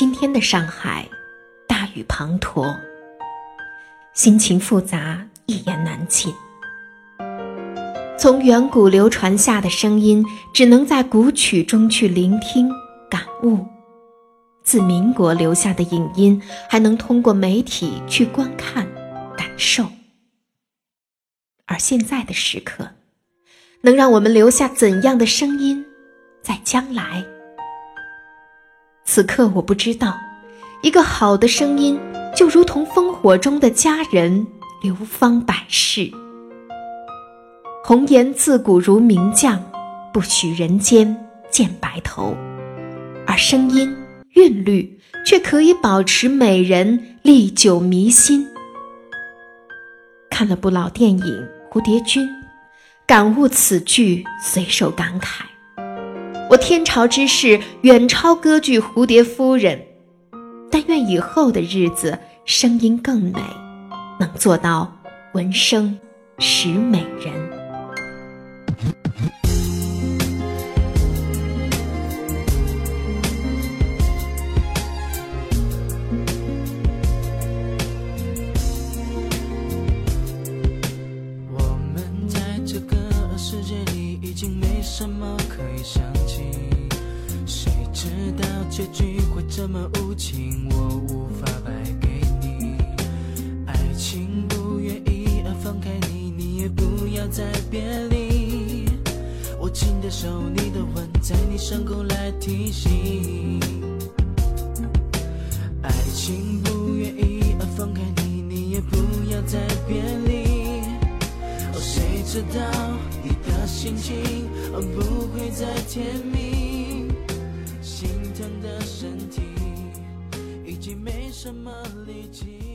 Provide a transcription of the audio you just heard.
今天的上海，大雨滂沱，心情复杂，一言难尽。从远古流传下的声音，只能在古曲中去聆听、感悟；自民国留下的影音，还能通过媒体去观看、感受。而现在的时刻，能让我们留下怎样的声音，在将来？此刻我不知道，一个好的声音就如同烽火中的佳人，流芳百世。红颜自古如名将，不许人间见白头，而声音韵律却可以保持美人历久弥新。看了部老电影《蝴蝶君》，感悟此句，随手感慨。我天朝之事远超歌剧《蝴蝶夫人》，但愿以后的日子声音更美，能做到闻声识美人。结局会这么无情，我无法败给你。爱情不愿意放开你，你也不要再别离。握紧的手，你的吻在你伤口来提醒。爱情不愿意放开你，你也不要再别离。哦，谁知道你的心情不会再甜蜜？什么力气。